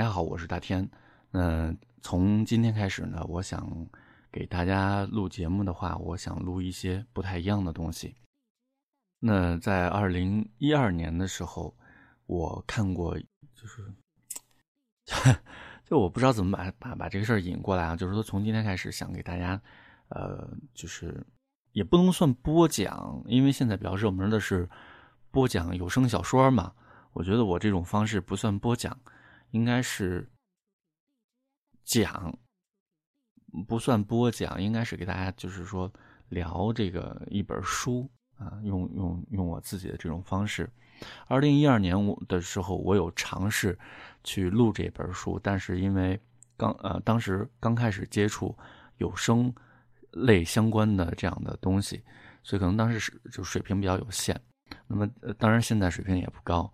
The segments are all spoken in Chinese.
大家好，我是大天。那从今天开始呢，我想给大家录节目的话，我想录一些不太一样的东西。那在二零一二年的时候，我看过，就是，就我不知道怎么把把把这个事儿引过来啊，就是说从今天开始想给大家，呃，就是也不能算播讲，因为现在比较热门的是播讲有声小说嘛。我觉得我这种方式不算播讲，应该是讲，不算播讲，应该是给大家就是说聊这个一本书。啊，用用用我自己的这种方式。二零一二年我的时候，我有尝试去录这本书，但是因为刚呃当时刚开始接触有声类相关的这样的东西，所以可能当时是就水平比较有限。那么当然现在水平也不高，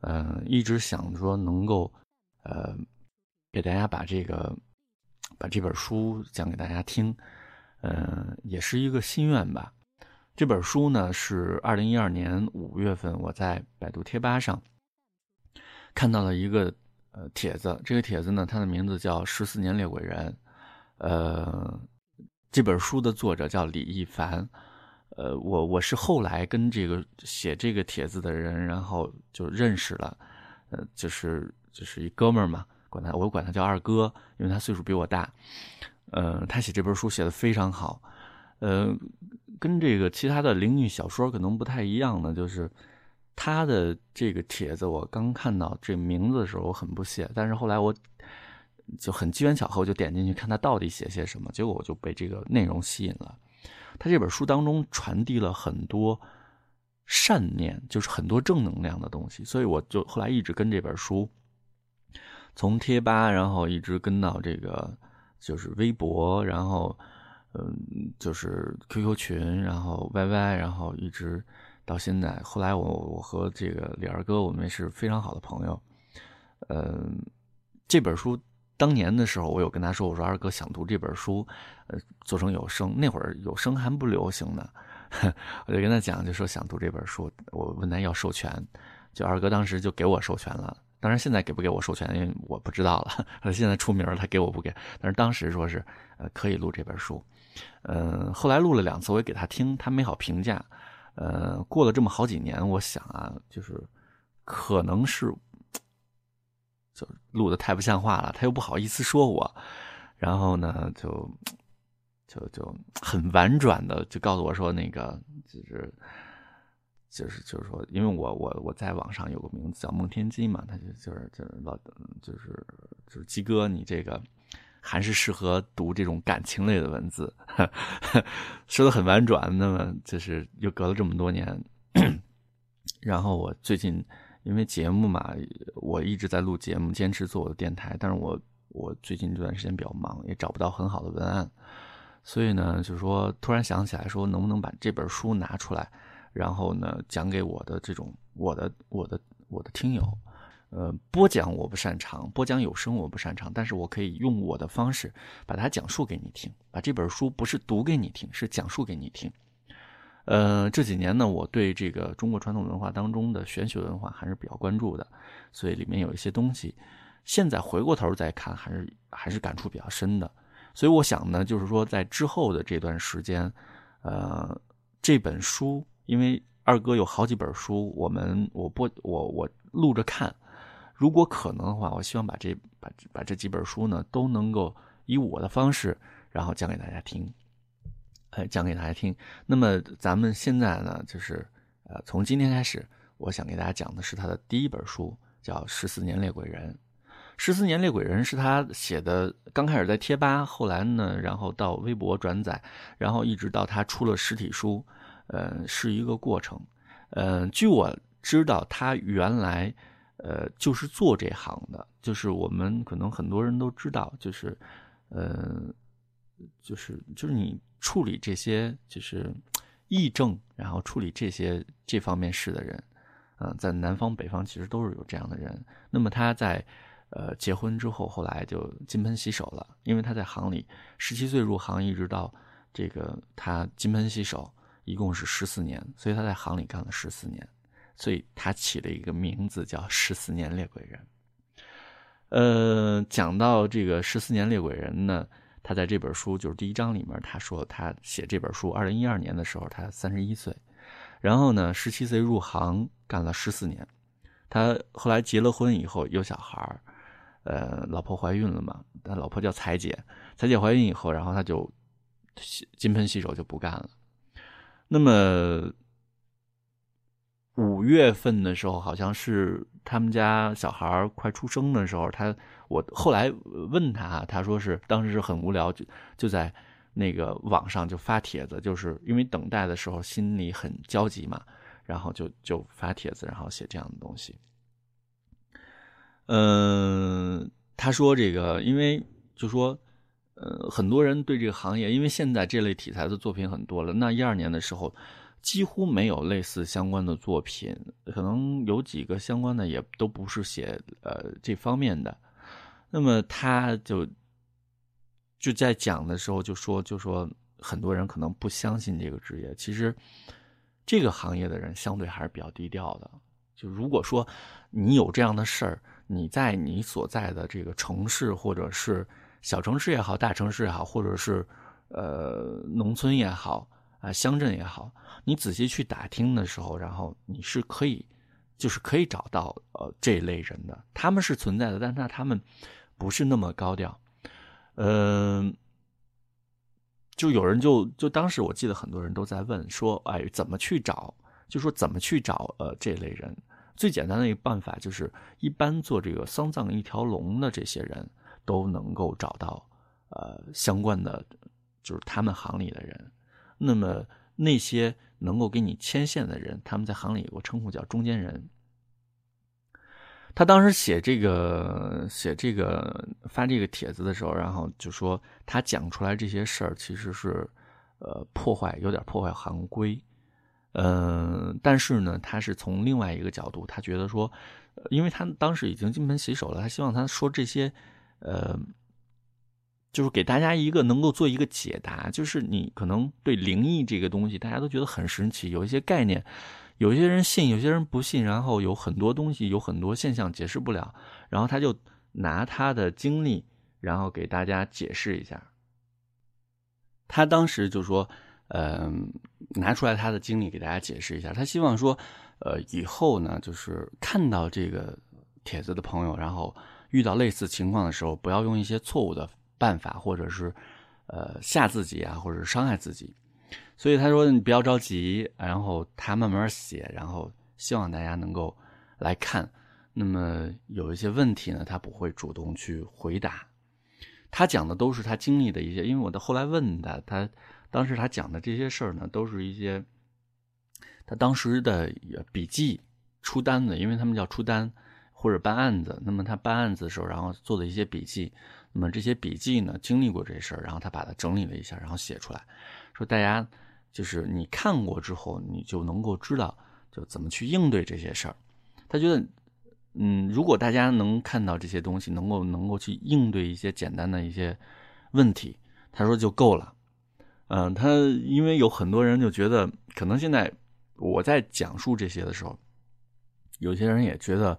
呃，一直想说能够呃给大家把这个把这本书讲给大家听，呃，也是一个心愿吧。这本书呢是二零一二年五月份，我在百度贴吧上看到了一个呃帖子。这个帖子呢，它的名字叫《十四年猎鬼人》。呃，这本书的作者叫李一凡。呃，我我是后来跟这个写这个帖子的人，然后就认识了。呃，就是就是一哥们儿嘛，管他我管他叫二哥，因为他岁数比我大。呃，他写这本书写的非常好。呃。跟这个其他的灵异小说可能不太一样的，就是他的这个帖子，我刚看到这名字的时候，我很不屑。但是后来我就很机缘巧合，我就点进去看他到底写些什么，结果我就被这个内容吸引了。他这本书当中传递了很多善念，就是很多正能量的东西，所以我就后来一直跟这本书，从贴吧，然后一直跟到这个就是微博，然后。嗯，就是 QQ 群，然后 YY，然后一直到现在。后来我我和这个李二哥，我们是非常好的朋友。嗯，这本书当年的时候，我有跟他说，我说二哥想读这本书，呃，做成有声。那会儿有声还不流行呢，我就跟他讲，就说想读这本书。我问他要授权，就二哥当时就给我授权了。当然现在给不给我授权，因为我不知道了。他 现在出名了，他给我不给？但是当时说是呃可以录这本书。嗯，后来录了两次，我也给他听，他没好评价。呃，过了这么好几年，我想啊，就是可能是就录的太不像话了，他又不好意思说我，然后呢，就就就很婉转的就告诉我说，那个就是就是就是说，因为我我我在网上有个名字叫孟天基嘛，他就就是就是老就是就是鸡哥，你这个。还是适合读这种感情类的文字，说的很婉转。那么就是又隔了这么多年，然后我最近因为节目嘛，我一直在录节目，坚持做我的电台。但是我我最近这段时间比较忙，也找不到很好的文案，所以呢，就是说突然想起来，说能不能把这本书拿出来，然后呢讲给我的这种我的我的我的听友。呃，播讲我不擅长，播讲有声我不擅长，但是我可以用我的方式把它讲述给你听，把这本书不是读给你听，是讲述给你听。呃，这几年呢，我对这个中国传统文化当中的玄学文化还是比较关注的，所以里面有一些东西，现在回过头再看，还是还是感触比较深的。所以我想呢，就是说在之后的这段时间，呃，这本书，因为二哥有好几本书，我们我播我我录着看。如果可能的话，我希望把这把把这几本书呢都能够以我的方式，然后讲给大家听，呃，讲给大家听。那么咱们现在呢，就是呃，从今天开始，我想给大家讲的是他的第一本书，叫《十四年猎鬼人》。《十四年猎鬼人》是他写的，刚开始在贴吧，后来呢，然后到微博转载，然后一直到他出了实体书，呃，是一个过程。嗯，据我知道，他原来。呃，就是做这行的，就是我们可能很多人都知道，就是，呃，就是就是你处理这些就是议政，然后处理这些这方面事的人，嗯，在南方北方其实都是有这样的人。那么他在呃结婚之后，后来就金盆洗手了，因为他在行里十七岁入行，一直到这个他金盆洗手，一共是十四年，所以他在行里干了十四年。所以他起了一个名字叫“十四年猎鬼人”。呃，讲到这个十四年猎鬼人呢，他在这本书就是第一章里面，他说他写这本书，二零一二年的时候他三十一岁，然后呢，十七岁入行干了十四年，他后来结了婚以后有小孩儿，呃，老婆怀孕了嘛，他老婆叫彩姐，彩姐怀孕以后，然后他就金盆洗手就不干了，那么。五月份的时候，好像是他们家小孩快出生的时候，他我后来问他，他说是当时是很无聊，就就在那个网上就发帖子，就是因为等待的时候心里很焦急嘛，然后就就发帖子，然后写这样的东西。嗯，他说这个，因为就说，呃，很多人对这个行业，因为现在这类题材的作品很多了，那一二年的时候。几乎没有类似相关的作品，可能有几个相关的也都不是写呃这方面的。那么他就就在讲的时候就说，就说很多人可能不相信这个职业，其实这个行业的人相对还是比较低调的。就如果说你有这样的事儿，你在你所在的这个城市，或者是小城市也好，大城市也好，或者是呃农村也好。啊，乡镇也好，你仔细去打听的时候，然后你是可以，就是可以找到呃这类人的，他们是存在的，但是他们不是那么高调。嗯，就有人就就当时我记得很多人都在问说，哎，怎么去找？就说怎么去找呃这类人？最简单的一个办法就是，一般做这个丧葬一条龙的这些人都能够找到呃相关的，就是他们行里的人。那么那些能够给你牵线的人，他们在行里有个称呼叫中间人。他当时写这个写这个发这个帖子的时候，然后就说他讲出来这些事儿其实是呃破坏，有点破坏行规。嗯，但是呢，他是从另外一个角度，他觉得说，因为他当时已经金盆洗手了，他希望他说这些呃。就是给大家一个能够做一个解答，就是你可能对灵异这个东西，大家都觉得很神奇，有一些概念，有些人信，有些人不信，然后有很多东西，有很多现象解释不了，然后他就拿他的经历，然后给大家解释一下。他当时就说，嗯，拿出来他的经历给大家解释一下，他希望说，呃，以后呢，就是看到这个帖子的朋友，然后遇到类似情况的时候，不要用一些错误的。办法，或者是，呃，吓自己啊，或者是伤害自己，所以他说你不要着急，然后他慢慢写，然后希望大家能够来看。那么有一些问题呢，他不会主动去回答，他讲的都是他经历的一些。因为我的后来问他，他当时他讲的这些事儿呢，都是一些他当时的笔记出单子，因为他们叫出单或者办案子。那么他办案子的时候，然后做的一些笔记。那么这些笔记呢，经历过这事儿，然后他把它整理了一下，然后写出来，说大家就是你看过之后，你就能够知道就怎么去应对这些事儿。他觉得，嗯，如果大家能看到这些东西，能够能够去应对一些简单的一些问题，他说就够了。嗯，他因为有很多人就觉得，可能现在我在讲述这些的时候，有些人也觉得。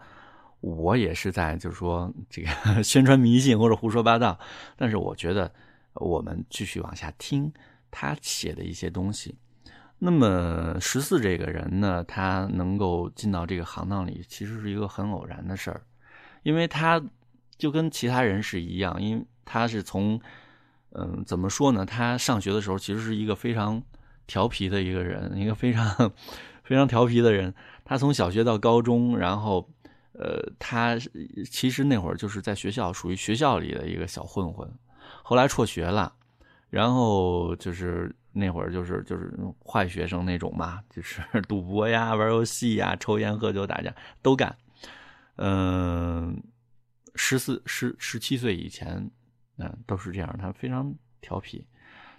我也是在，就是说这个 宣传迷信或者胡说八道，但是我觉得我们继续往下听他写的一些东西。那么十四这个人呢，他能够进到这个行当里，其实是一个很偶然的事儿，因为他就跟其他人是一样，因为他是从嗯怎么说呢？他上学的时候其实是一个非常调皮的一个人，一个非常 非常调皮的人。他从小学到高中，然后。呃，他其实那会儿就是在学校属于学校里的一个小混混，后来辍学了，然后就是那会儿就是就是坏学生那种嘛，就是 赌博呀、玩游戏呀、抽烟喝酒打架都干。嗯，十四十十七岁以前，嗯，都是这样。他非常调皮，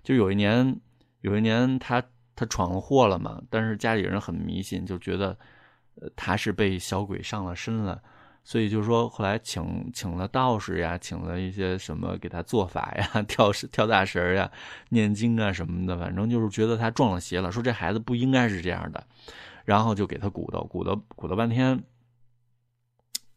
就有一年有一年他他闯了祸了嘛，但是家里人很迷信，就觉得。呃，他是被小鬼上了身了，所以就是说，后来请请了道士呀，请了一些什么给他做法呀，跳跳大神呀，念经啊什么的，反正就是觉得他撞了邪了，说这孩子不应该是这样的，然后就给他鼓捣鼓捣鼓捣半天，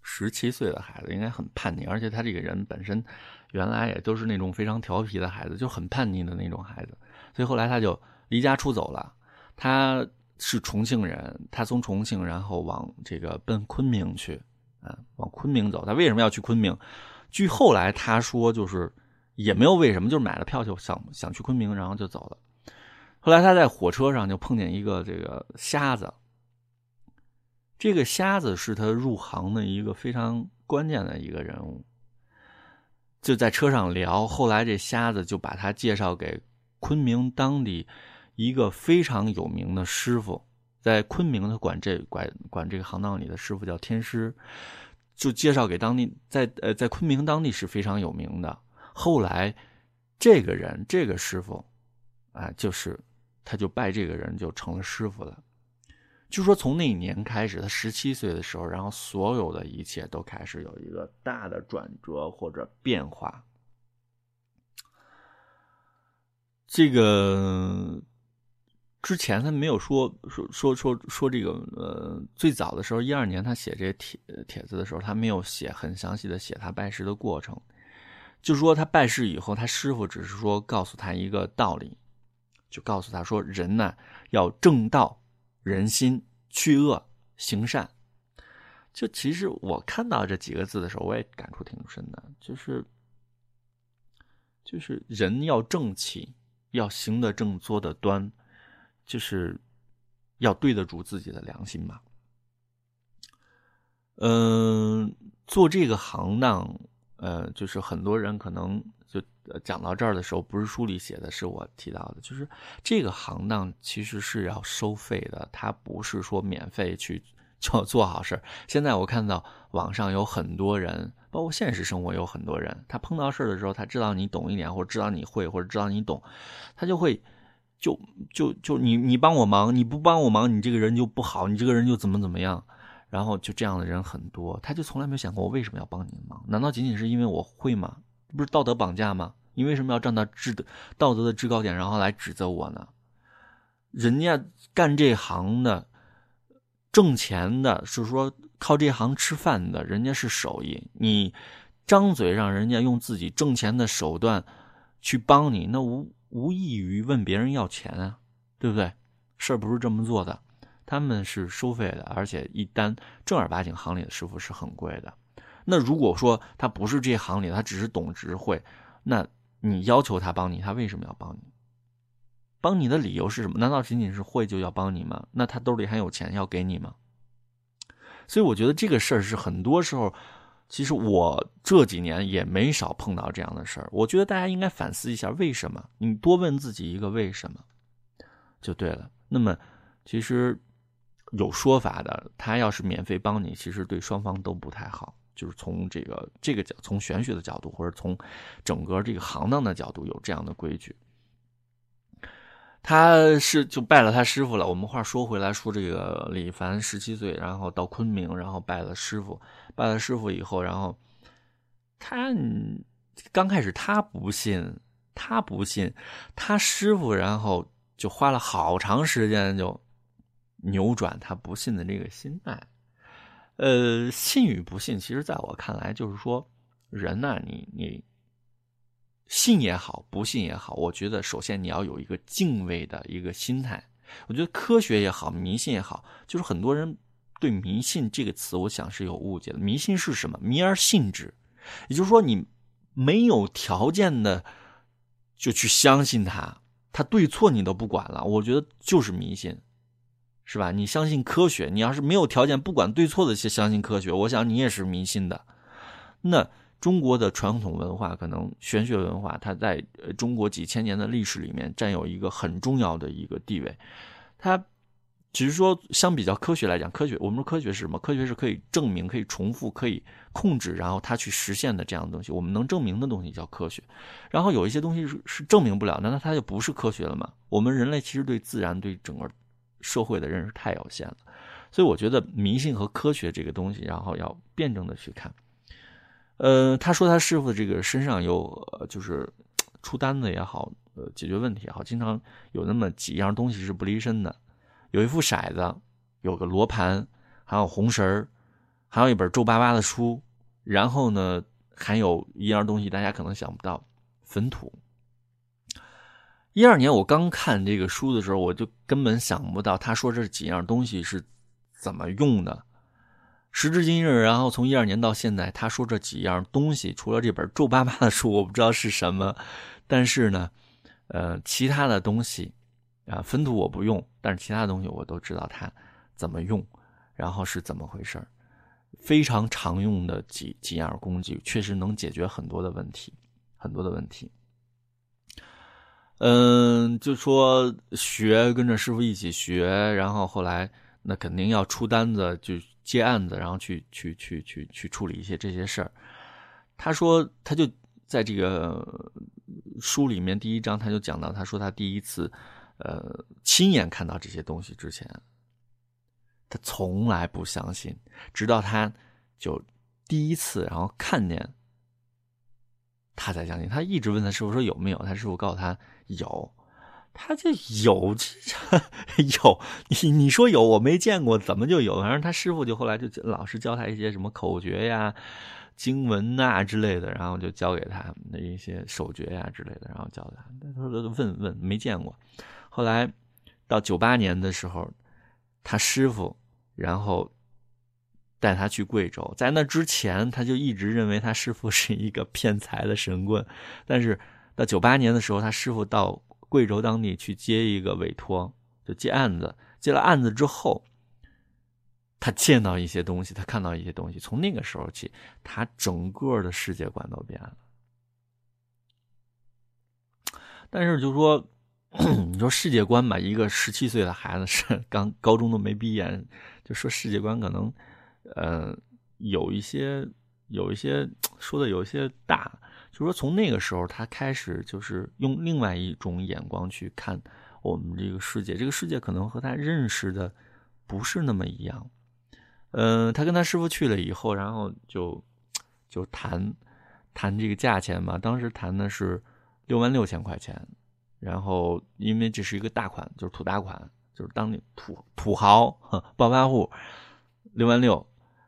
十七岁的孩子，应该很叛逆，而且他这个人本身原来也都是那种非常调皮的孩子，就很叛逆的那种孩子，所以后来他就离家出走了。他是重庆人，他从重庆然后往这个奔昆明去，啊，往昆明走。他为什么要去昆明？据后来他说，就是也没有为什么，就是买了票就想想去昆明，然后就走了。后来他在火车上就碰见一个这个瞎子，这个瞎子是他入行的一个非常关键的一个人物，就在车上聊。后来这瞎子就把他介绍给昆明当地一个非常有名的师傅，在昆明他管这管管这个行当里的师傅叫天师。就介绍给当地，在呃，在昆明当地是非常有名的。后来，这个人这个师傅，啊，就是他就拜这个人就成了师傅了。就说从那一年开始，他十七岁的时候，然后所有的一切都开始有一个大的转折或者变化。这个。之前他没有说说说说说这个呃，最早的时候一二年他写这帖帖子的时候，他没有写很详细的写他拜师的过程，就说他拜师以后，他师傅只是说告诉他一个道理，就告诉他说人呢要正道人心，去恶行善。就其实我看到这几个字的时候，我也感触挺深的，就是就是人要正气，要行得正，坐得端。就是要对得住自己的良心嘛。嗯，做这个行当，呃，就是很多人可能就讲到这儿的时候，不是书里写的，是我提到的，就是这个行当其实是要收费的，它不是说免费去做做好事现在我看到网上有很多人，包括现实生活有很多人，他碰到事的时候，他知道你懂一点，或者知道你会，或者知道你懂，他就会。就就就你你帮我忙，你不帮我忙，你这个人就不好，你这个人就怎么怎么样，然后就这样的人很多，他就从来没有想过我为什么要帮你忙？难道仅仅是因为我会吗？不是道德绑架吗？你为什么要站到制的道德的制高点，然后来指责我呢？人家干这行的，挣钱的，是说靠这行吃饭的，人家是手艺，你张嘴让人家用自己挣钱的手段去帮你，那无。无异于问别人要钱啊，对不对？事儿不是这么做的，他们是收费的，而且一单正儿八经行里的师傅是很贵的。那如果说他不是这行里，他只是懂只会，那你要求他帮你，他为什么要帮你？帮你的理由是什么？难道仅仅是会就要帮你吗？那他兜里还有钱要给你吗？所以我觉得这个事儿是很多时候。其实我这几年也没少碰到这样的事儿，我觉得大家应该反思一下为什么？你多问自己一个为什么，就对了。那么，其实有说法的，他要是免费帮你，其实对双方都不太好。就是从这个这个角，从玄学的角度，或者从整个这个行当的角度，有这样的规矩。他是就拜了他师傅了。我们话说回来，说这个李凡十七岁，然后到昆明，然后拜了师傅。拜了师傅以后，然后他刚开始他不信，他不信，他师傅然后就花了好长时间就扭转他不信的这个心态。呃，信与不信，其实在我看来，就是说人呢，你你。信也好，不信也好，我觉得首先你要有一个敬畏的一个心态。我觉得科学也好，迷信也好，就是很多人对迷信这个词，我想是有误解的。迷信是什么？迷而信之，也就是说你没有条件的就去相信他，他对错你都不管了。我觉得就是迷信，是吧？你相信科学，你要是没有条件不管对错的去相信科学，我想你也是迷信的。那。中国的传统文化，可能玄学文化，它在中国几千年的历史里面占有一个很重要的一个地位。它只是说，相比较科学来讲，科学我们说科学是什么？科学是可以证明、可以重复、可以控制，然后它去实现的这样的东西。我们能证明的东西叫科学。然后有一些东西是是证明不了，难道它就不是科学了吗？我们人类其实对自然、对整个社会的认识太有限了。所以我觉得迷信和科学这个东西，然后要辩证的去看。呃，他说他师傅这个身上有，就是出单子也好，呃，解决问题也好，经常有那么几样东西是不离身的，有一副骰子，有个罗盘，还有红绳儿，还有一本皱巴巴的书，然后呢，还有一样东西大家可能想不到，坟土。一二年我刚看这个书的时候，我就根本想不到他说这几样东西是怎么用的。时至今日，然后从一二年到现在，他说这几样东西，除了这本皱巴巴的书，我不知道是什么，但是呢，呃，其他的东西啊，分土我不用，但是其他的东西我都知道它怎么用，然后是怎么回事非常常用的几几样工具，确实能解决很多的问题，很多的问题。嗯，就说学跟着师傅一起学，然后后来那肯定要出单子就。接案子，然后去去去去去处理一些这些事儿。他说，他就在这个书里面第一章，他就讲到，他说他第一次，呃，亲眼看到这些东西之前，他从来不相信，直到他就第一次，然后看见，他才相信。他一直问他师傅说有没有，他师傅告诉他有。他就有这 有你你说有我没见过怎么就有？反正他师傅就后来就老是教他一些什么口诀呀、经文呐之类的，然后就教给他的一些手诀呀之类的，然后教他。他说问问没见过。后来到九八年的时候，他师傅然后带他去贵州，在那之前他就一直认为他师傅是一个 骗财的神棍，但是到九八年的时候，他师傅到。贵州当地去接一个委托，就接案子。接了案子之后，他见到一些东西，他看到一些东西。从那个时候起，他整个的世界观都变了。但是就说，你说世界观吧，一个十七岁的孩子是刚高中都没毕业，就说世界观可能，呃，有一些有一些说的有一些大。就说从那个时候，他开始就是用另外一种眼光去看我们这个世界，这个世界可能和他认识的不是那么一样。嗯，他跟他师傅去了以后，然后就就谈谈这个价钱嘛。当时谈的是六万六千块钱，然后因为这是一个大款，就是土大款，就是当地土土豪暴发户，六万六。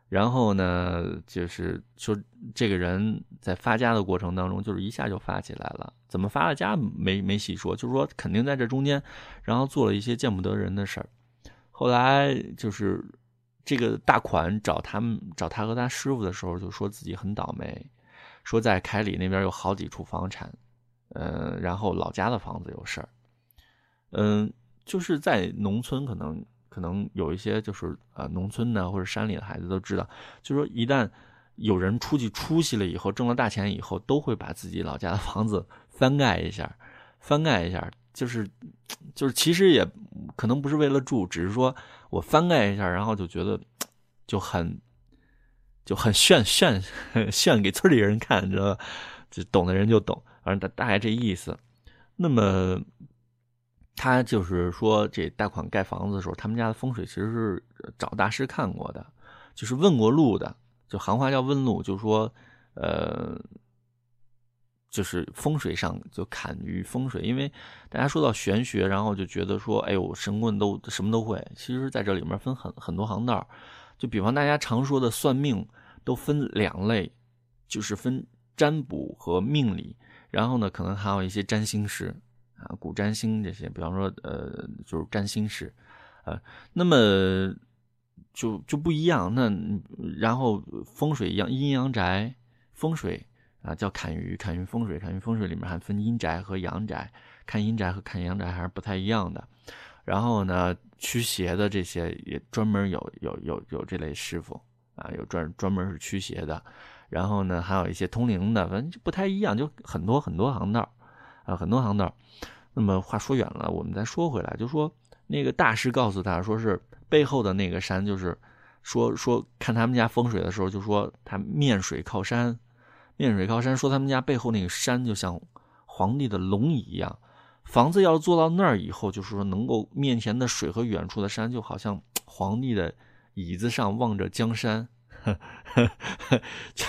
然后呢，就是说，这个人在发家的过程当中，就是一下就发起来了。怎么发了家没没细说，就是说肯定在这中间，然后做了一些见不得人的事儿。后来就是这个大款找他们找他和他师傅的时候，就说自己很倒霉，说在凯里那边有好几处房产，嗯，然后老家的房子有事儿，嗯，就是在农村可能。可能有一些就是呃农村的或者山里的孩子都知道，就说一旦有人出去出息了以后，挣了大钱以后，都会把自己老家的房子翻盖一下，翻盖一下，就是就是其实也可能不是为了住，只是说我翻盖一下，然后就觉得就很就很炫炫 炫给村里人看，你知道，就懂的人就懂，反正大大概这意思。那么。他就是说，这贷款盖房子的时候，他们家的风水其实是找大师看过的，就是问过路的，就行话叫问路，就是说，呃，就是风水上就坎于风水，因为大家说到玄学，然后就觉得说，哎呦，神棍都什么都会，其实在这里面分很很多行道，就比方大家常说的算命，都分两类，就是分占卜和命理，然后呢，可能还有一些占星师。啊，古占星这些，比方说，呃，就是占星师，呃，那么就就不一样。那然后风水一样，阴阳宅风水啊，叫坎舆，坎舆风水，坎舆风水里面还分阴宅和阳宅，看阴宅和看阳宅还是不太一样的。然后呢，驱邪的这些也专门有有有有这类师傅啊，有专专门是驱邪的。然后呢，还有一些通灵的，反正就不太一样，就很多很多行道。啊，很多行道。那么话说远了，我们再说回来，就说那个大师告诉他说是背后的那个山，就是说说看他们家风水的时候，就说他面水靠山，面水靠山，说他们家背后那个山就像皇帝的龙椅一样，房子要是做到那儿以后，就是说能够面前的水和远处的山就好像 皇帝的椅子上望着江山。就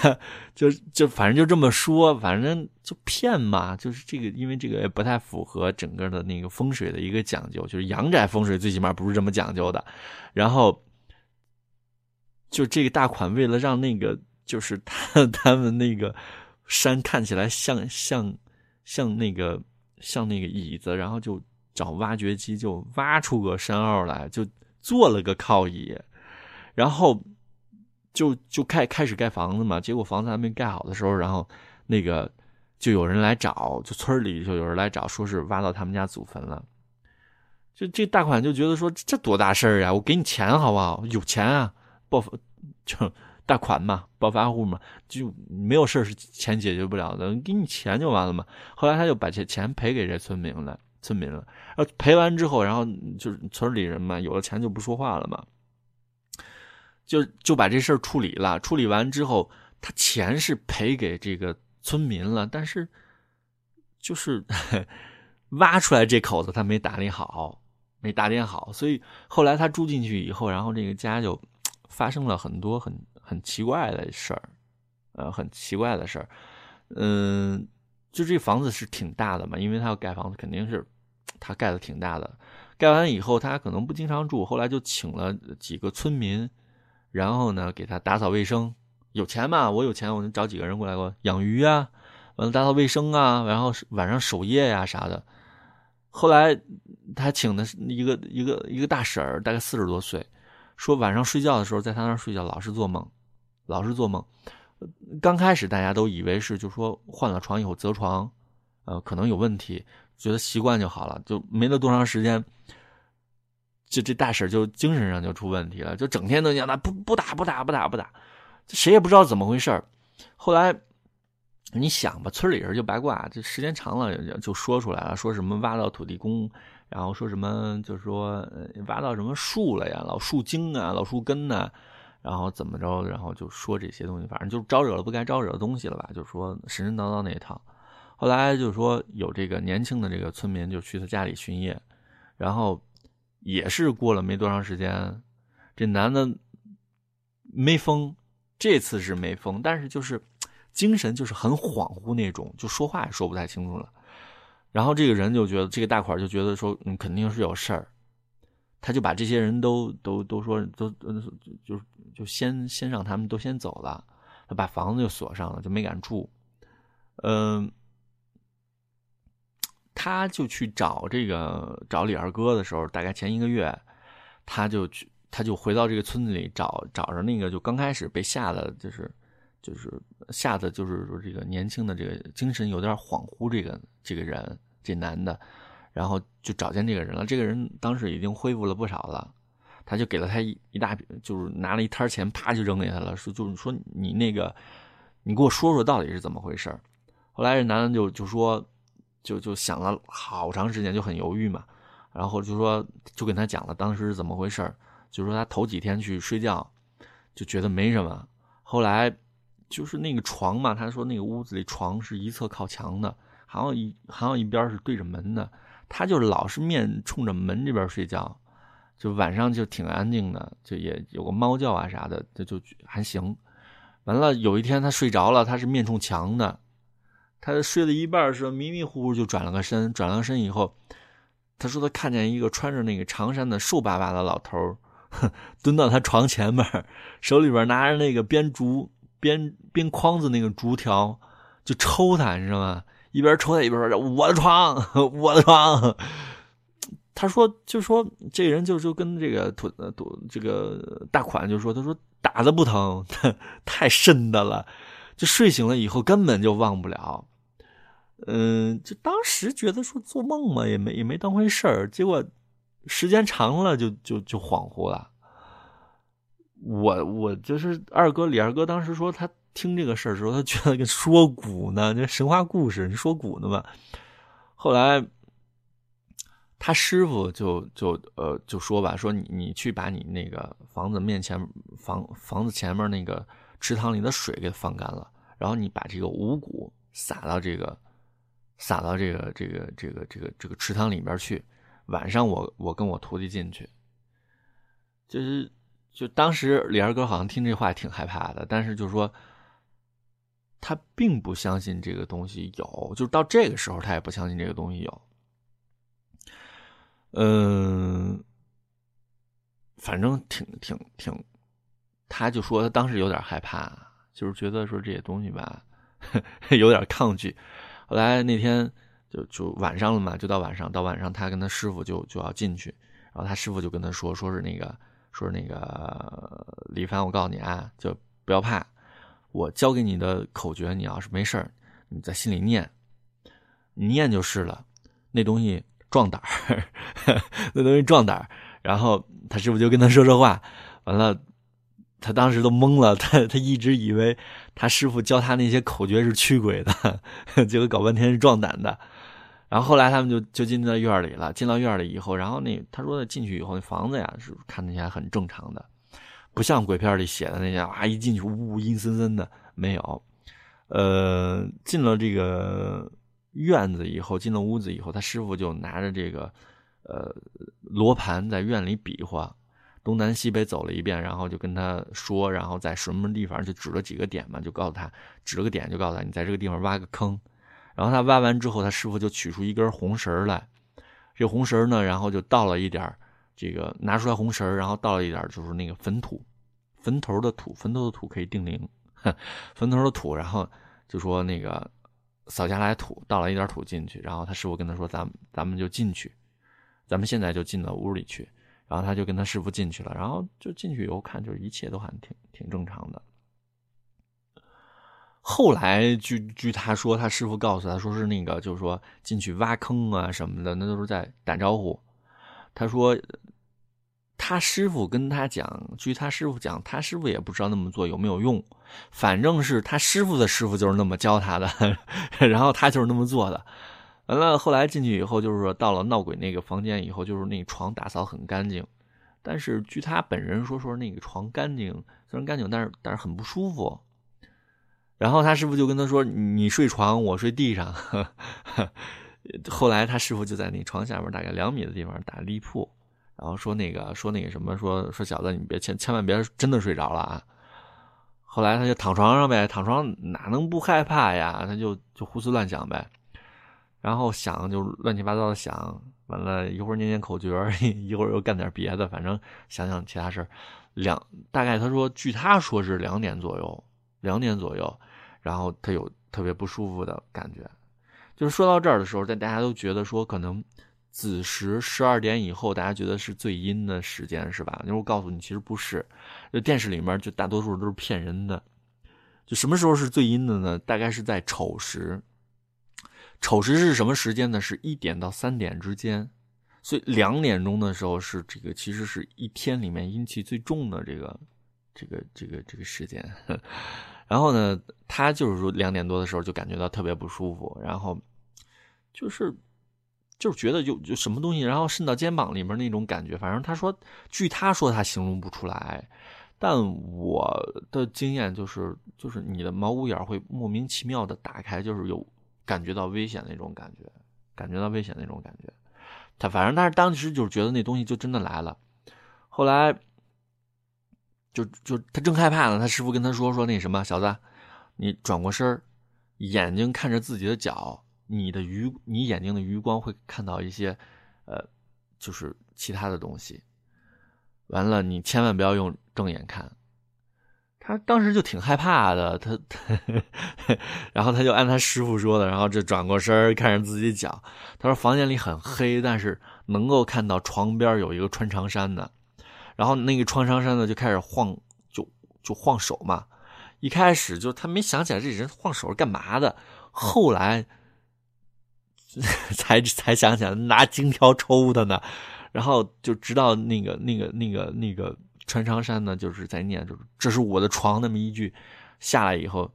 就就反正就这么说，反正就骗嘛，就是这个，因为这个也不太符合整个的那个风水的一个讲究，就是阳宅风水最起码不是这么讲究的。然后就这个大款为了让那个就是他 他们那个山看起来像像像那个像那个椅子，然后就找挖掘机就挖出个山坳来，就做了个靠椅，然后就就开开始盖房子嘛。结果房子还没盖好的时候，然后那个就有人来找，就村里就有人来找，说是挖到他们家祖坟了。就这大款就觉得说这多大事儿呀，我给你钱好不好？有钱啊！暴就大款嘛，暴发户嘛，就没有事是钱解决不了的，给你钱就完了嘛。后来他就把这钱赔给这村民了，村民了。然后赔完之后，然后就是村里人嘛，有了钱就不说话了嘛，就就把这事儿处理了。处理完之后，他钱是赔给这个村民了，但是就是 挖出来这口子他没打理好，没打点好，所以后来他住进去以后，然后这个家就。发生了很多很很奇怪的事儿，呃，很奇怪的事儿，嗯，就这房子是挺大的嘛，因为他要盖房子，肯定是他盖的挺大的。盖完以后，他可能不经常住，后来就请了几个村民，然后呢给他打扫卫生。有钱嘛，我有钱，我就找几个人过来给我养鱼啊，完了打扫卫生啊，然后晚上守夜呀啥的。后来他请的是一个一个一个大婶儿，大概四十多岁。说晚上睡觉的时候，在他那儿睡觉，老是做梦，老是做梦。刚开始大家都以为是，就说换了床以后择床，呃，可能有问题，觉得习惯就好了。就没了多长时间，就这大婶就精神上就出问题了，就整天都讲他不不打不打不打不打，谁也不知道怎么回事后来你想吧，村里人就八卦，这时间长了就说出来了，说什么挖到土地公。然后说什么，就是说挖到什么树了呀，老树精啊，老树根呐，然后怎么着，然后就说这些东西，反正就招惹了不该招惹的东西了吧，就说神神叨叨那一套。后来就说有这个年轻的这个村民就去他家里巡夜，然后也是过了没多长时间，这男的没疯，这次是没疯，但是就是精神就是很恍惚那种，就说话也说不太清楚了。然后这个人就觉得这个大款就觉得说，嗯，肯定是有事儿，他就把这些人都都都说都就就先先让他们都先走了，他把房子就锁上了，就没敢住。嗯，他就去找这个找李二哥的时候，大概前一个月，他就去他就回到这个村子里找找着那个就刚开始被吓的，就是。就是吓得，就是说这个年轻的这个精神有点恍惚，这个这个人这男的，然后就找见这个人了。这个人当时已经恢复了不少了，他就给了他一一大笔，就是拿了一摊钱，啪就扔给他了，说就是说你那个，你给我说说到底是怎么回事后来这男的就就说，就就想了好长时间，就很犹豫嘛，然后就说就跟他讲了当时是怎么回事就说他头几天去睡觉就觉得没什么，后来。就是那个床嘛，他说那个屋子里床是一侧靠墙的，还有一还有一边是对着门的，他就老是面冲着门这边睡觉，就晚上就挺安静的，就也有个猫叫啊啥的，就就还行。完了有一天他睡着了，他是面冲墙的，他睡了一半时候迷迷糊糊就转了个身，转了身以后，他说他看见一个穿着那个长衫的瘦巴巴的老头蹲到他床前面，手里边拿着那个编竹。编编筐子那个竹条，就抽他，你知道吗？一边抽他一边说：“我的床，我的床。”他说：“就说这人就就跟这个土土这个大款就说，他说打的不疼，太深的了，就睡醒了以后根本就忘不了。嗯，就当时觉得说做梦嘛，也没也没当回事儿。结果时间长了，就就就恍惚了。”我我就是二哥李二哥，当时说他听这个事儿的时候，他觉得跟说古呢，那神话故事，你说古呢嘛。后来他师傅就就呃就说吧，说你你去把你那个房子面前房房子前面那个池塘里的水给放干了，然后你把这个五谷撒到这个撒到这个这个这个这个这个池塘里边去，晚上我我跟我徒弟进去，就是。就当时李二哥好像听这话挺害怕的，但是就是说，他并不相信这个东西有，就是到这个时候他也不相信这个东西有。嗯，反正挺挺挺他就说他当时有点害怕，就是觉得说这些东西吧，有点抗拒。后来那天就就晚上了嘛，就到晚上，到晚上他跟他师傅就就要进去，然后他师傅就跟他说，说是那个，说是那个李凡，我告诉你啊，就不要怕，我教给你的口诀，你要是没事儿，你在心里念，你念就是了。那东西壮胆儿，那东西壮胆儿。然后他师傅就跟他说说话，完了，他当时都懵了，他他一直以为他师傅教他那些口诀是驱鬼的，结果搞半天是壮胆的。然后后来他们就就进到院里了，进到院里以后，然后那他说进去以后，那房子呀是看起来很正常的，不像鬼片里写的那样啊，一进去呜阴森森的，没有。呃，进了这个院子以后，进了屋子以后，他师傅就拿着这个。呃，罗盘在院里比划，东南西北走了一遍，然后就跟他说，然后在什么地方就指了几个点嘛，就告诉他指了个点，就告诉他你在这个地方挖个坑，然后他挖完之后，他师傅就取出一根红绳来，这红绳呢，然后就倒了一点这个拿出来红绳，然后倒了一点就是那个坟土，坟头的土，坟头的土可以定灵，坟头的土，然后就说那个扫下来土，倒了一点土进去，然后他师傅跟他说，咱咱们就进去。咱们现在就进到屋里去，然后他就跟他师傅进去了，然后就进去以后看，就是一切都还挺挺正常的。后来据据他说，他师傅告诉他说是那个，就是说进去挖坑啊什么的，那都是在打招呼。他说他师傅跟他讲，据他师傅讲，他师傅也不知道那么做有没有用，反正是他师傅的师傅就是那么教他的，然后他就是那么做的。完了，后来进去以后，就是说到了闹鬼那个房间以后，就是那床打扫很干净，但是据他本人说，说那个床干净，虽然干净，但是但是很不舒服。然后他师傅就跟他说：“你睡床，我睡地上。”后来他师傅就在那床下面大概两米的地方打地铺，然后说那个说那个什么，说说小子，你别千千万别真的睡着了啊。后来他就躺床上呗，躺床哪能不害怕呀？他就就胡思乱想呗。然后想就乱七八糟的想，完了一会儿念念口诀，一会儿又干点别的，反正想想其他事儿。两大概他说，据他说是两点左右，两点左右，然后他有特别不舒服的感觉。就是说到这儿的时候，但大家都觉得说可能子时十二点以后，大家觉得是最阴的时间是吧？因为我告诉你，其实不是，就电视里面就大多数都是骗人的。就什么时候是最阴的呢？大概是在丑时。丑时是什么时间呢？是一点到三点之间，所以两点钟的时候是这个，其实是一天里面阴气最重的这个，这个这个这个时间。然后呢，他就是说两点多的时候就感觉到特别不舒服，然后就是就是觉得就就什么东西，然后渗到肩膀里面那种感觉。反正他说，据他说他形容不出来，但我的经验就是就是你的毛骨眼会莫名其妙的打开，就是有。感觉到危险那种感觉，感觉到危险那种感觉，他反正但是当时就觉得那东西就真的来了，后来就就他正害怕呢，他师傅跟他说说那什么小子，你转过身眼睛看着自己的脚，你的余你眼睛的余光会看到一些呃，就是其他的东西，完了你千万不要用正眼看。他当时就挺害怕的，他他，然后他就按他师傅说的，然后就转过身看着自己脚。他说房间里很黑，但是能够看到床边有一个穿长衫的，然后那个穿长衫的就开始晃，就就晃手嘛。一开始就他没想起来这人晃手是干嘛的，后来 才才想起来拿金条抽他呢，然后就直到那个那个那个那个。穿长衫呢，就是在念，就是这是我的床那么一句，下来以后，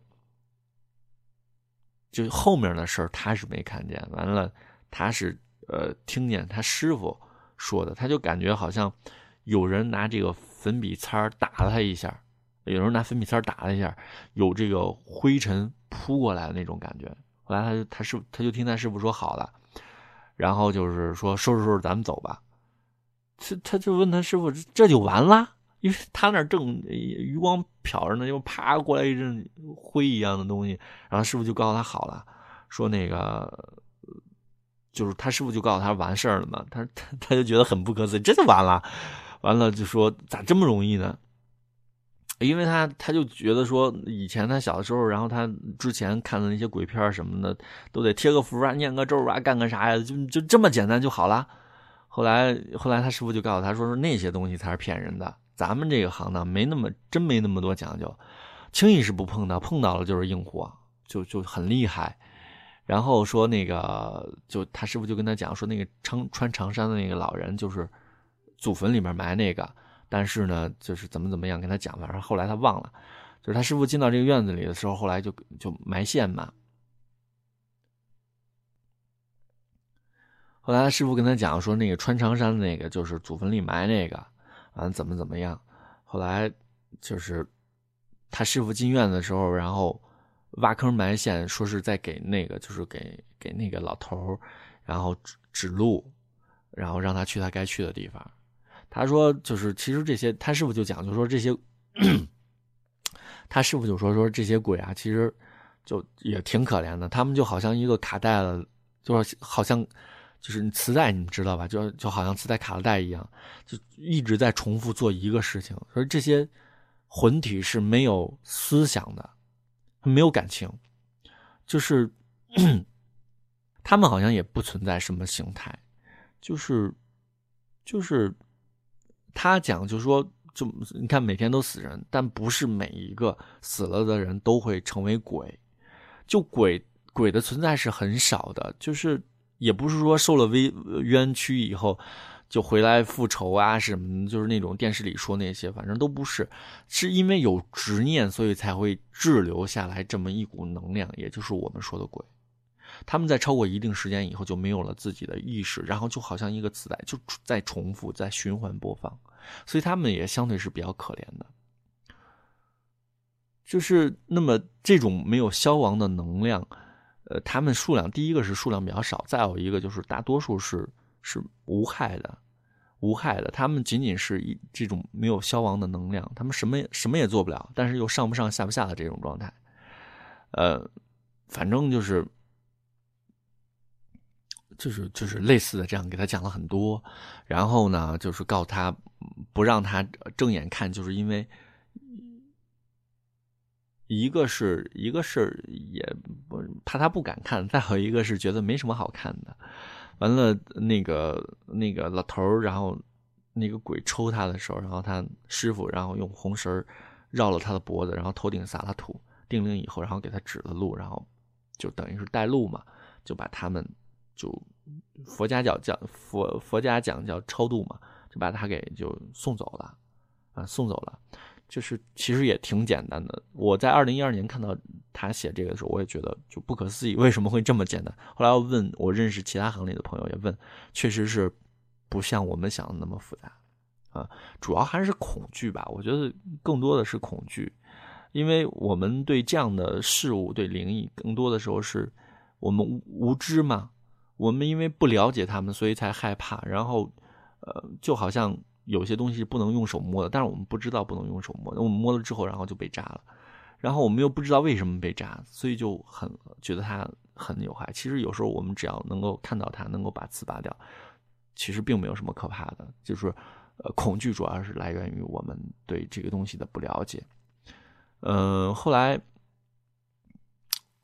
就后面的事儿他是没看见，完了他是呃听见他师傅说的，他就感觉好像有人拿这个粉笔擦打了他一下，有人拿粉笔擦打了一下，有这个灰尘扑过来的那种感觉。后来他就他师他就听他师傅说好了，然后就是说收拾收拾咱们走吧。他他就问他师傅这就完了。因为他那正余光瞟着呢，就啪过来一阵灰一样的东西，然后师傅就告诉他好了，说那个就是他师傅就告诉他完事儿了嘛，他他 他就觉得很不可思议，这就完了，完了就说咋这么容易呢？因为他他就觉得说，以前他小的时候，然后他之前看的那些鬼片什么的，都得贴个符啊、念个咒啊、干个啥呀，就就这么简单就好了。后来后来他师傅就告诉他说，说那些东西才是骗人的，咱们这个行当没那么真没那么多讲究，轻易是不碰到，碰到了就是硬货，就就很厉害。然后说那个，就他师傅就跟他讲说，那个穿穿长衫的那个老人就是祖坟里面埋那个。但是呢，就是怎么怎么样跟他讲，反正后来他忘了。就是他师傅进到这个院子里的时候，后来就就埋线嘛。后来他师傅跟他讲说，那个穿长衫的那个就是祖坟里埋那个，完怎么怎么样。后来就是他师傅进院的时候，然后挖坑埋线，说是在给那个就是给给那个老头然后指指路，然后让他去他该去的地方。他说：“就是其实这些，他师傅就讲，就说这些，他师傅就说说这些鬼啊，其实就也挺可怜的。他们就好像一个卡带了，就是好像就是磁带，你们知道吧？就就好像磁带卡带一样，就一直在重复做一个事情。而这些魂体是没有思想的，没有感情，就是 他们好像也不存在什么形态，就是就是。”他讲就说，就你看每天都死人，但不是每一个死了的人都会成为鬼，就鬼鬼的存在是很少的，就是也不是说受了危冤屈以后就回来复仇啊什么，就是那种电视里说那些，反正都不是，是因为有执念，所以才会滞留下来这么一股能量，也就是我们说的鬼。他们在超过一定时间以后就没有了自己的意识，然后就好像一个磁带，就在重复，在循环播放，所以他们也相对是比较可怜的。就是那么这种没有消亡的能量，呃，他们数量第一个是数量比较少，再有一个就是大多数是是无害的，无害的。他们仅仅是一这种没有消亡的能量，他们什么什么也做不了，但是又上不上下不下的这种状态，呃，反正就是。就是就是类似的这样给他讲了很多，然后呢，就是告诉他不让他正眼看，就是因为一个是一个是也不怕他不敢看，再有一个是觉得没什么好看的。完了，那个那个老头然后那个鬼抽他的时候，然后他师傅然后用红绳绕了他的脖子，然后头顶撒了土，定灵以后，然后给他指了路，然后就等于是带路嘛，就把他们。就佛家讲讲佛佛家讲叫超度嘛，就把他给就送走了，啊，送走了，就是其实也挺简单的。我在二零一二年看到他写这个的时候，我也觉得就不可思议，为什么会这么简单？后来我问我认识其他行里的朋友也问，确实是不像我们想的那么复杂，啊，主要还是恐惧吧。我觉得更多的是恐惧，因为我们对这样的事物对灵异，更多的时候是我们无知嘛。我们因为不了解他们，所以才害怕。然后，呃，就好像有些东西是不能用手摸的，但是我们不知道不能用手摸。我们摸了之后，然后就被扎了。然后我们又不知道为什么被扎，所以就很觉得它很有害。其实有时候我们只要能够看到它，能够把刺拔掉，其实并没有什么可怕的。就是，呃，恐惧主要是来源于我们对这个东西的不了解。嗯，后来。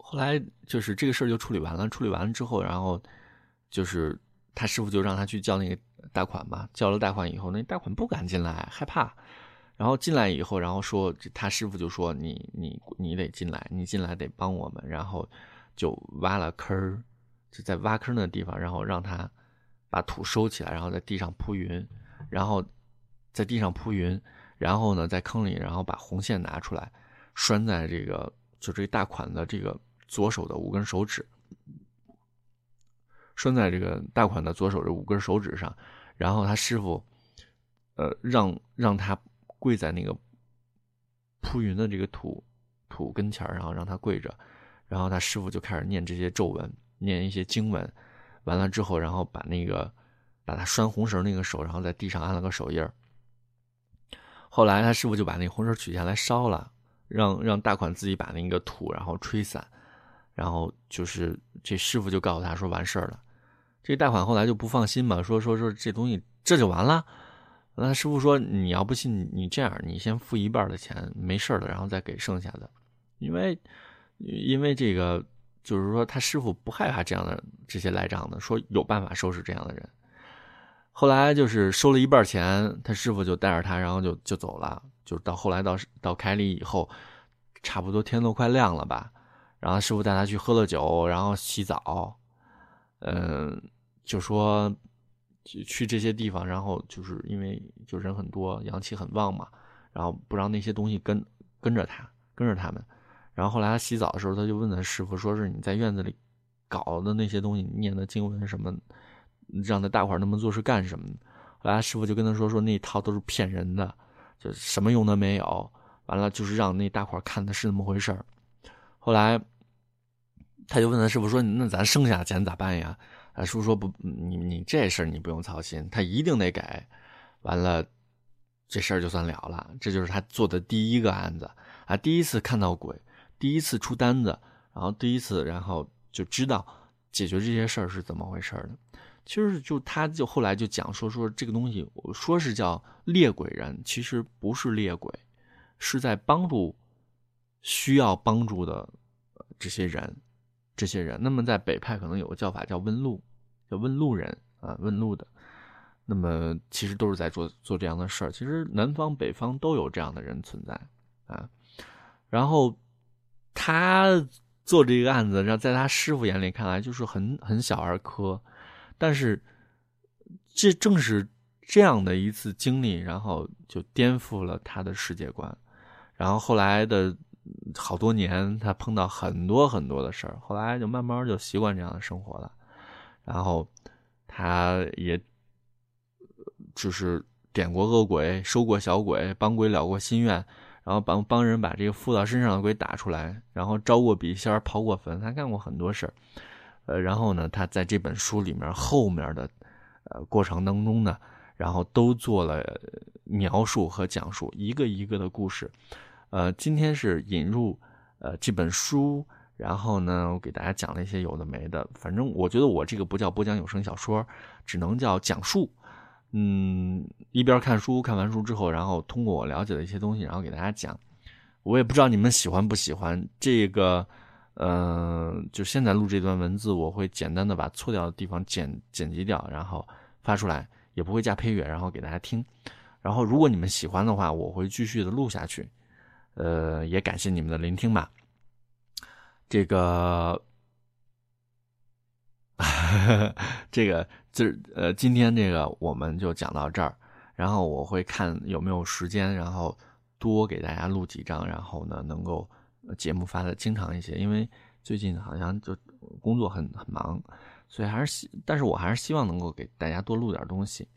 后来就是这个事儿就处理完了，处理完了之后，然后就是他师傅就让他去叫那个贷款嘛，交了贷款以后，那贷款不敢进来，害怕。然后进来以后，然后说他师傅就说你你你得进来，你进来得帮我们。然后就挖了坑儿，就在挖坑的地方，然后让他把土收起来，然后在地上铺云，然后在地上铺云，然后呢在坑里，然后把红线拿出来拴在这个就这大款的这个。左手的五根手指拴在这个大款的左手这五根手指上，然后他师傅，呃，让让他跪在那个铺云的这个土土跟前然后让他跪着，然后他师傅就开始念这些咒文，念一些经文，完了之后，然后把那个把他拴红绳那个手，然后在地上按了个手印后来他师傅就把那红绳取下来烧了，让让大款自己把那个土然后吹散。然后就是这师傅就告诉他说完事儿了，这贷款后来就不放心嘛，说说说这东西这就完了，那师傅说：“你要不信，你这样，你先付一半的钱，没事的，然后再给剩下的。因为，因为这个就是说，他师傅不害怕这样的这些赖账的，说有办法收拾这样的人。后来就是收了一半钱，他师傅就带着他，然后就就走了。就到后来到到开里以后，差不多天都快亮了吧。然后师傅带他去喝了酒，然后洗澡，嗯，就说。”去去这些地方，然后就是因为就人很多，阳气很旺嘛，然后不让那些东西跟跟着他，跟着他们。然后后来他洗澡的时候，他就问他师傅，说是你在院子里搞的那些东西，念的经文什么，让那大伙儿那么做是干什么？后来师傅就跟他说，说那套都是骗人的，就什么用都没有。完了就是让那大伙儿看的是那么回事儿。后来他就问他师傅说，那咱剩下的钱咋办呀？啊，叔说不，你你这事儿你不用操心，他一定得给。完了，这事儿就算了了。这就是他做的第一个案子啊，第一次看到鬼，第一次出单子，然后第一次，然后就知道解决这些事儿是怎么回事的。其实就他就后来就讲说说这个东西，说是叫猎鬼人，其实不是猎鬼，是在帮助需要帮助的这些人。这些人，那么在北派可能有个叫法叫问路，叫问路人啊，问路的。那么其实都是在做做这样的事儿。其实南方北方都有这样的人存在啊。然后他做这个案子，让在他师傅眼里看来就是很很小儿科，但是这正是这样的一次经历，然后就颠覆了他的世界观。然后后来的。好多年，他碰到很多很多的事儿，后来就慢慢就习惯这样的生活了。然后他也就是点过恶鬼，收过小鬼，帮鬼了过心愿，然后帮帮人把这个附到身上的鬼打出来，然后招过笔仙，刨过坟，他干过很多事儿。呃，然后呢，他在这本书里面后面的呃过程当中呢，然后都做了描述和讲述，一个一个的故事。呃，今天是引入呃这本书，然后呢，我给大家讲了一些有的没的。反正我觉得我这个不叫播讲有声小说，只能叫讲述。嗯，一边看书，看完书之后，然后通过我了解的一些东西，然后给大家讲。我也不知道你们喜欢不喜欢这个，呃，就现在录这段文字，我会简单的把错掉的地方剪剪辑掉，然后发出来，也不会加配乐，然后给大家听。然后如果你们喜欢的话，我会继续的录下去。呃，也感谢你们的聆听吧。这个，这个就呃，今天这个我们就讲到这儿。然后我会看有没有时间，然后多给大家录几张，然后呢，能够节目发的经常一些。因为最近好像就工作很很忙，所以还是希，但是我还是希望能够给大家多录点东西。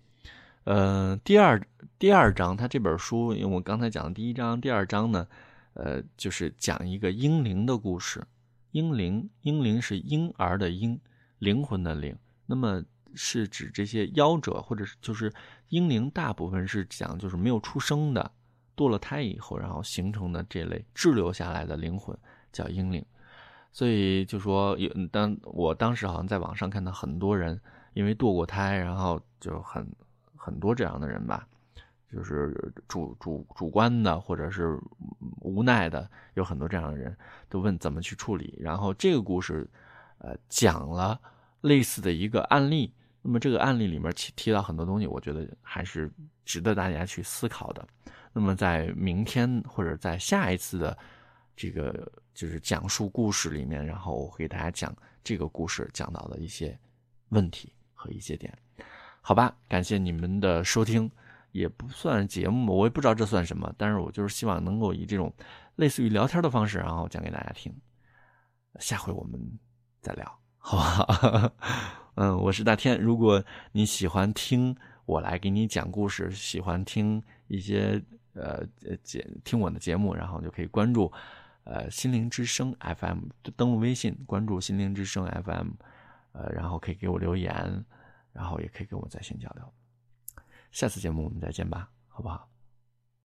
呃，第二第二章，他这本书，因为我刚才讲的第一章、第二章呢，呃，就是讲一个婴灵的故事。婴灵，婴灵是婴儿的婴，灵魂的灵。那么是指这些夭折，或者是就是婴灵，大部分是讲就是没有出生的，堕了胎以后，然后形成的这类滞留下来的灵魂叫婴灵。所以就说有当我当时好像在网上看到很多人因为堕过胎，然后就很。很多这样的人吧，就是主主主观的，或者是无奈的，有很多这样的人都问怎么去处理。然后这个故事，呃，讲了类似的一个案例。那么这个案例里面提提到很多东西，我觉得还是值得大家去思考的。那么在明天或者在下一次的这个就是讲述故事里面，然后我会给大家讲这个故事讲到的一些问题和一些点。好吧，感谢你们的收听，也不算节目，我也不知道这算什么，但是我就是希望能够以这种类似于聊天的方式，然后讲给大家听。下回我们再聊，好不好？嗯，我是大天，如果你喜欢听我来给你讲故事，喜欢听一些呃节听我的节目，然后就可以关注呃心灵之声 FM，登录微信关注心灵之声 FM，呃，然后可以给我留言。然后也可以跟我在线交流，下次节目我们再见吧，好不好？